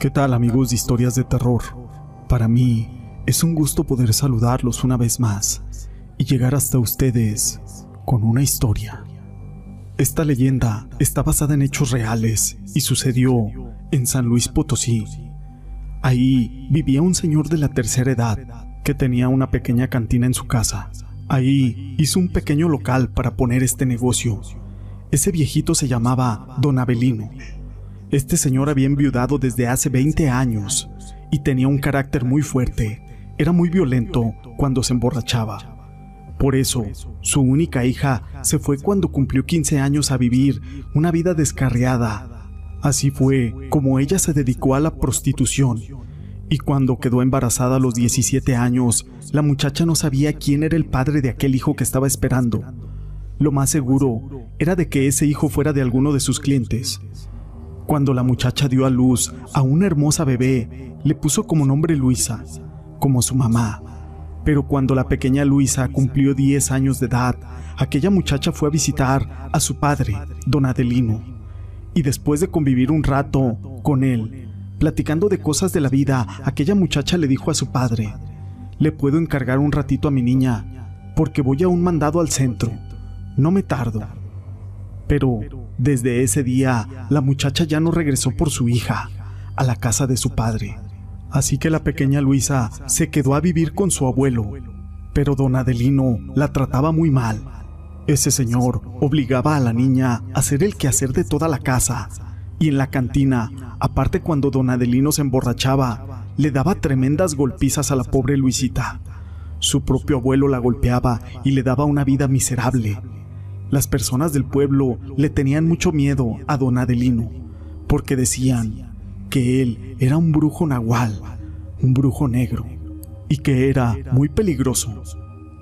¿Qué tal amigos de historias de terror? Para mí es un gusto poder saludarlos una vez más y llegar hasta ustedes con una historia. Esta leyenda está basada en hechos reales y sucedió en San Luis Potosí. Ahí vivía un señor de la tercera edad que tenía una pequeña cantina en su casa. Ahí hizo un pequeño local para poner este negocio. Ese viejito se llamaba Don Abelino. Este señor había enviudado desde hace 20 años y tenía un carácter muy fuerte. Era muy violento cuando se emborrachaba. Por eso, su única hija se fue cuando cumplió 15 años a vivir una vida descarriada. Así fue como ella se dedicó a la prostitución. Y cuando quedó embarazada a los 17 años, la muchacha no sabía quién era el padre de aquel hijo que estaba esperando. Lo más seguro era de que ese hijo fuera de alguno de sus clientes. Cuando la muchacha dio a luz a una hermosa bebé, le puso como nombre Luisa, como su mamá. Pero cuando la pequeña Luisa cumplió 10 años de edad, aquella muchacha fue a visitar a su padre, don Adelino. Y después de convivir un rato con él, platicando de cosas de la vida, aquella muchacha le dijo a su padre, le puedo encargar un ratito a mi niña, porque voy a un mandado al centro. No me tardo. Pero desde ese día, la muchacha ya no regresó por su hija, a la casa de su padre. Así que la pequeña Luisa se quedó a vivir con su abuelo, pero don Adelino la trataba muy mal. Ese señor obligaba a la niña a hacer el quehacer de toda la casa, y en la cantina, aparte cuando don Adelino se emborrachaba, le daba tremendas golpizas a la pobre Luisita. Su propio abuelo la golpeaba y le daba una vida miserable. Las personas del pueblo le tenían mucho miedo a don Adelino, porque decían que él era un brujo nahual, un brujo negro, y que era muy peligroso.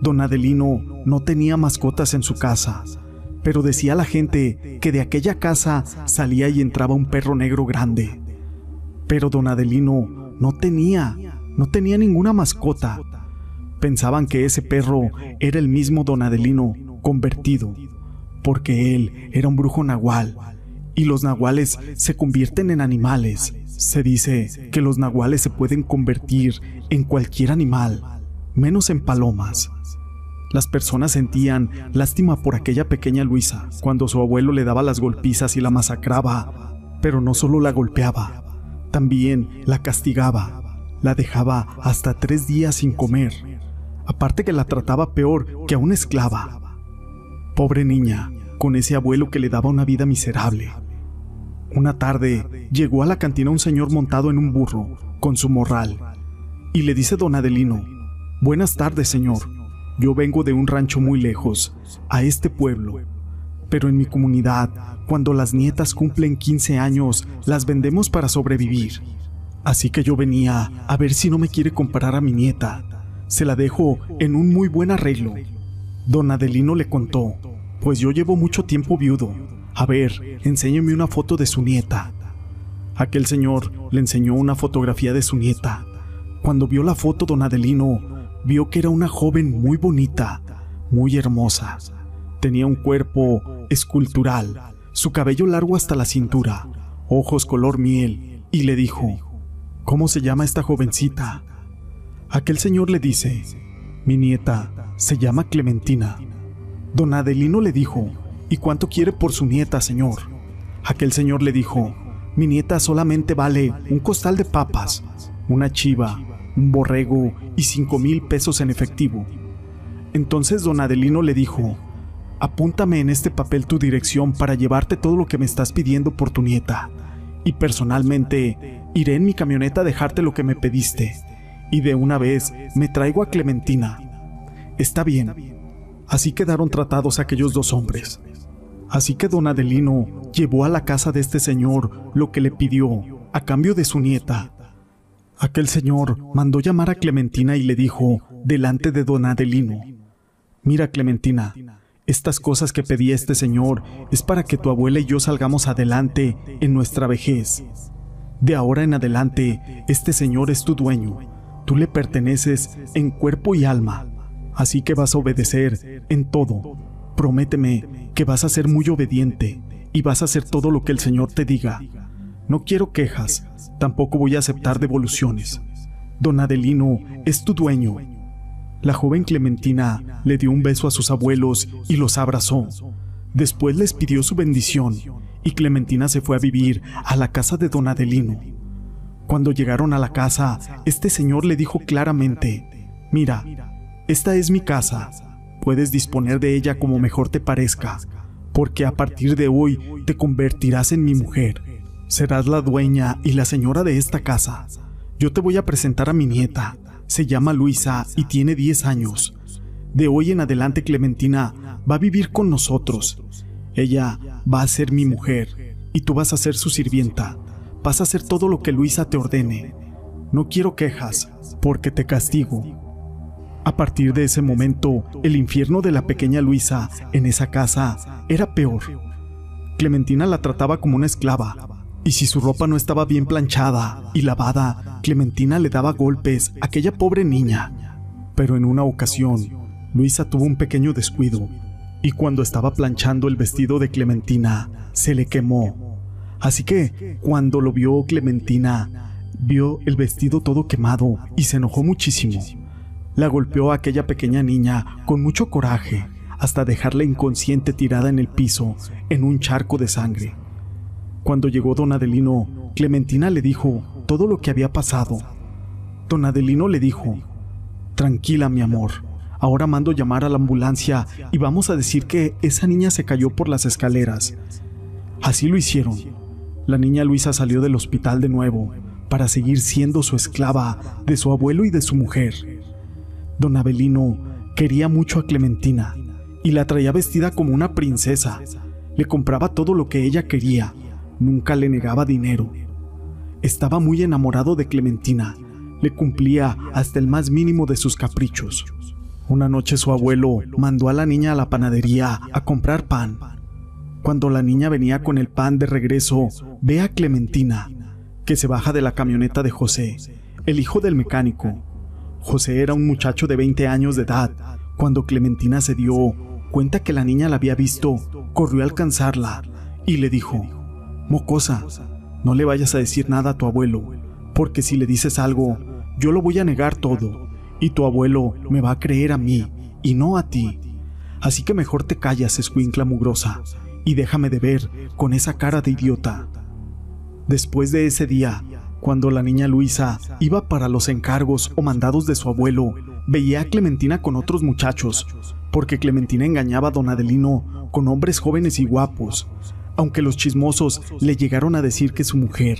Don Adelino no tenía mascotas en su casa, pero decía la gente que de aquella casa salía y entraba un perro negro grande. Pero don Adelino no tenía, no tenía ninguna mascota. Pensaban que ese perro era el mismo don Adelino convertido, porque él era un brujo nahual y los nahuales se convierten en animales. Se dice que los nahuales se pueden convertir en cualquier animal, menos en palomas. Las personas sentían lástima por aquella pequeña Luisa cuando su abuelo le daba las golpizas y la masacraba, pero no solo la golpeaba, también la castigaba, la dejaba hasta tres días sin comer, aparte que la trataba peor que a una esclava. Pobre niña, con ese abuelo que le daba una vida miserable. Una tarde llegó a la cantina un señor montado en un burro, con su morral, y le dice don Adelino, Buenas tardes, señor. Yo vengo de un rancho muy lejos, a este pueblo. Pero en mi comunidad, cuando las nietas cumplen 15 años, las vendemos para sobrevivir. Así que yo venía a ver si no me quiere comprar a mi nieta. Se la dejo en un muy buen arreglo. Don Adelino le contó, pues yo llevo mucho tiempo viudo a ver, enséñeme una foto de su nieta. Aquel señor le enseñó una fotografía de su nieta. Cuando vio la foto, don Adelino vio que era una joven muy bonita, muy hermosa. Tenía un cuerpo escultural, su cabello largo hasta la cintura, ojos color miel, y le dijo, ¿Cómo se llama esta jovencita? Aquel señor le dice, mi nieta se llama Clementina. Don Adelino le dijo, ¿Y cuánto quiere por su nieta, señor? Aquel señor le dijo, mi nieta solamente vale un costal de papas, una chiva, un borrego y cinco mil pesos en efectivo. Entonces don Adelino le dijo, apúntame en este papel tu dirección para llevarte todo lo que me estás pidiendo por tu nieta, y personalmente iré en mi camioneta a dejarte lo que me pediste, y de una vez me traigo a Clementina. Está bien. Así quedaron tratados aquellos dos hombres. Así que don Adelino llevó a la casa de este señor lo que le pidió a cambio de su nieta. Aquel señor mandó llamar a Clementina y le dijo, delante de don Adelino, Mira Clementina, estas cosas que pedía este señor es para que tu abuela y yo salgamos adelante en nuestra vejez. De ahora en adelante, este señor es tu dueño, tú le perteneces en cuerpo y alma, así que vas a obedecer en todo. Prométeme que vas a ser muy obediente y vas a hacer todo lo que el Señor te diga. No quiero quejas, tampoco voy a aceptar devoluciones. Don Adelino es tu dueño. La joven Clementina le dio un beso a sus abuelos y los abrazó. Después les pidió su bendición y Clementina se fue a vivir a la casa de don Adelino. Cuando llegaron a la casa, este señor le dijo claramente, mira, esta es mi casa, puedes disponer de ella como mejor te parezca, porque a partir de hoy te convertirás en mi mujer. Serás la dueña y la señora de esta casa. Yo te voy a presentar a mi nieta. Se llama Luisa y tiene 10 años. De hoy en adelante Clementina va a vivir con nosotros. Ella va a ser mi mujer y tú vas a ser su sirvienta. Vas a hacer todo lo que Luisa te ordene. No quiero quejas, porque te castigo. A partir de ese momento, el infierno de la pequeña Luisa en esa casa era peor. Clementina la trataba como una esclava, y si su ropa no estaba bien planchada y lavada, Clementina le daba golpes a aquella pobre niña. Pero en una ocasión, Luisa tuvo un pequeño descuido, y cuando estaba planchando el vestido de Clementina, se le quemó. Así que, cuando lo vio Clementina, vio el vestido todo quemado y se enojó muchísimo. La golpeó a aquella pequeña niña con mucho coraje hasta dejarla inconsciente tirada en el piso en un charco de sangre. Cuando llegó don Adelino, Clementina le dijo todo lo que había pasado. Don Adelino le dijo, Tranquila, mi amor, ahora mando llamar a la ambulancia y vamos a decir que esa niña se cayó por las escaleras. Así lo hicieron. La niña Luisa salió del hospital de nuevo para seguir siendo su esclava de su abuelo y de su mujer. Don Avelino quería mucho a Clementina y la traía vestida como una princesa. Le compraba todo lo que ella quería Nunca le negaba dinero. Estaba muy enamorado de Clementina. Le cumplía hasta el más mínimo de sus caprichos. Una noche su abuelo mandó a la niña a la panadería a comprar pan. Cuando la niña venía con el pan de regreso, ve a Clementina, que se baja de la camioneta de José, el hijo del mecánico. José era un muchacho de 20 años de edad. Cuando Clementina se dio cuenta que la niña la había visto, corrió a alcanzarla y le dijo, Mocosa, no le vayas a decir nada a tu abuelo, porque si le dices algo, yo lo voy a negar todo, y tu abuelo me va a creer a mí, y no a ti. Así que mejor te callas, escuincla mugrosa, y déjame de ver con esa cara de idiota. Después de ese día, cuando la niña Luisa iba para los encargos o mandados de su abuelo, veía a Clementina con otros muchachos, porque Clementina engañaba a don Adelino con hombres jóvenes y guapos, aunque los chismosos le llegaron a decir que su mujer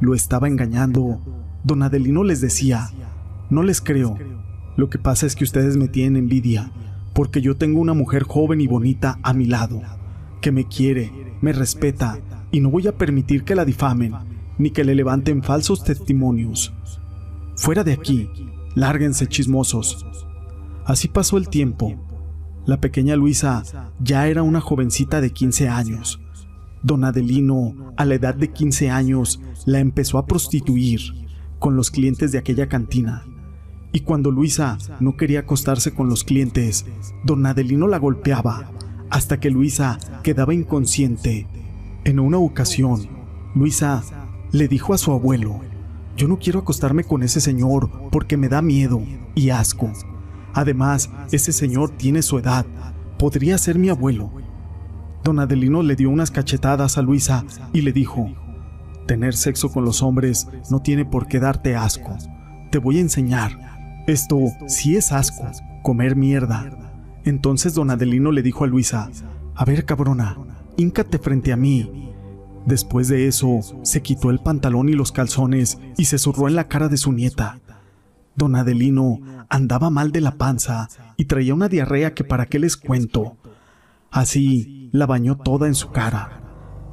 lo estaba engañando, don Adelino les decía, no les creo, lo que pasa es que ustedes me tienen envidia, porque yo tengo una mujer joven y bonita a mi lado, que me quiere, me respeta, y no voy a permitir que la difamen, ni que le levanten falsos testimonios. Fuera de aquí, lárguense chismosos. Así pasó el tiempo. La pequeña Luisa ya era una jovencita de 15 años, Don Adelino, a la edad de 15 años, la empezó a prostituir con los clientes de aquella cantina. Y cuando Luisa no quería acostarse con los clientes, don Adelino la golpeaba hasta que Luisa quedaba inconsciente. En una ocasión, Luisa le dijo a su abuelo, yo no quiero acostarme con ese señor porque me da miedo y asco. Además, ese señor tiene su edad, podría ser mi abuelo. Don Adelino le dio unas cachetadas a Luisa y le dijo, Tener sexo con los hombres no tiene por qué darte asco. Te voy a enseñar. Esto sí es asco, comer mierda. Entonces don Adelino le dijo a Luisa, A ver cabrona, híncate frente a mí. Después de eso, se quitó el pantalón y los calzones y se zurró en la cara de su nieta. Don Adelino andaba mal de la panza y traía una diarrea que para qué les cuento. Así, la bañó toda en su cara.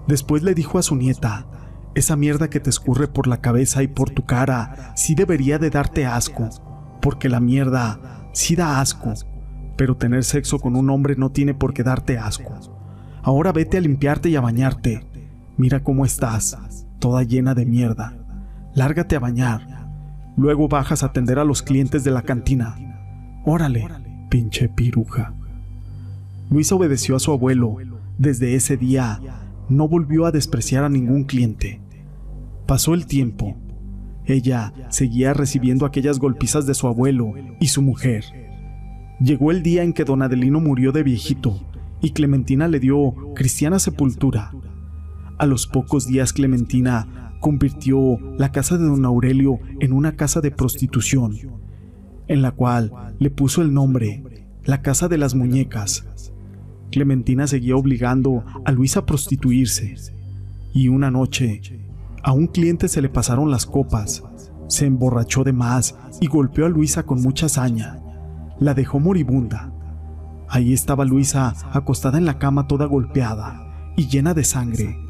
Después le dijo a su nieta, esa mierda que te escurre por la cabeza y por tu cara sí debería de darte asco, porque la mierda sí da asco, pero tener sexo con un hombre no tiene por qué darte asco. Ahora vete a limpiarte y a bañarte. Mira cómo estás, toda llena de mierda. Lárgate a bañar. Luego bajas a atender a los clientes de la cantina. Órale, pinche piruja. Luisa obedeció a su abuelo. Desde ese día, no volvió a despreciar a ningún cliente. Pasó el tiempo. Ella seguía recibiendo aquellas golpizas de su abuelo y su mujer. Llegó el día en que don Adelino murió de viejito y Clementina le dio cristiana sepultura. A los pocos días Clementina convirtió la casa de don Aurelio en una casa de prostitución, en la cual le puso el nombre la casa de las muñecas. Clementina seguía obligando a Luisa a prostituirse, y una noche a un cliente se le pasaron las copas, se emborrachó de más y golpeó a Luisa con mucha hazaña. La dejó moribunda. Ahí estaba Luisa acostada en la cama toda golpeada y llena de sangre.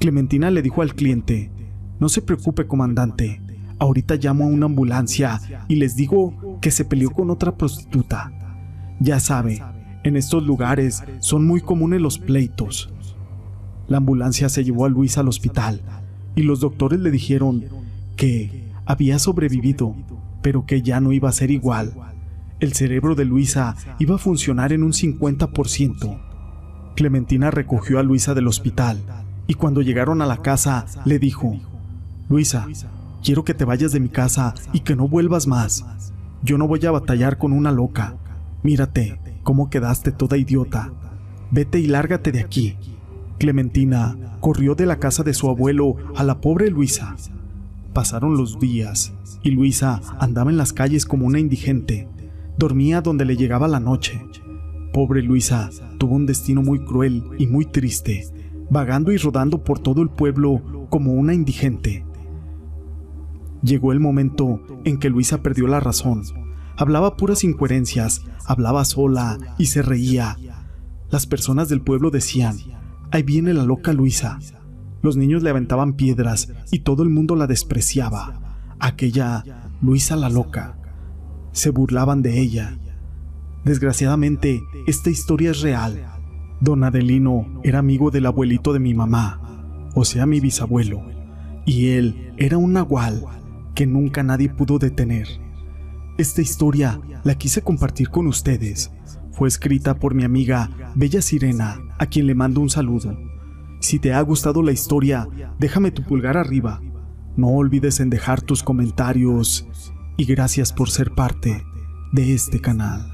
Clementina le dijo al cliente, no se preocupe comandante, ahorita llamo a una ambulancia y les digo que se peleó con otra prostituta. Ya sabe, en estos lugares son muy comunes los pleitos. La ambulancia se llevó a Luisa al hospital y los doctores le dijeron que había sobrevivido, pero que ya no iba a ser igual. El cerebro de Luisa iba a funcionar en un 50%. Clementina recogió a Luisa del hospital y cuando llegaron a la casa le dijo, Luisa, quiero que te vayas de mi casa y que no vuelvas más. Yo no voy a batallar con una loca. Mírate, cómo quedaste toda idiota. Vete y lárgate de aquí. Clementina corrió de la casa de su abuelo a la pobre Luisa. Pasaron los días y Luisa andaba en las calles como una indigente. Dormía donde le llegaba la noche. Pobre Luisa tuvo un destino muy cruel y muy triste, vagando y rodando por todo el pueblo como una indigente. Llegó el momento en que Luisa perdió la razón. Hablaba puras incoherencias, hablaba sola y se reía. Las personas del pueblo decían, ahí viene la loca Luisa. Los niños le aventaban piedras y todo el mundo la despreciaba. Aquella Luisa la loca se burlaban de ella. Desgraciadamente, esta historia es real. Don Adelino era amigo del abuelito de mi mamá, o sea, mi bisabuelo, y él era un nahual que nunca nadie pudo detener. Esta historia la quise compartir con ustedes. Fue escrita por mi amiga Bella Sirena, a quien le mando un saludo. Si te ha gustado la historia, déjame tu pulgar arriba. No olvides en dejar tus comentarios y gracias por ser parte de este canal.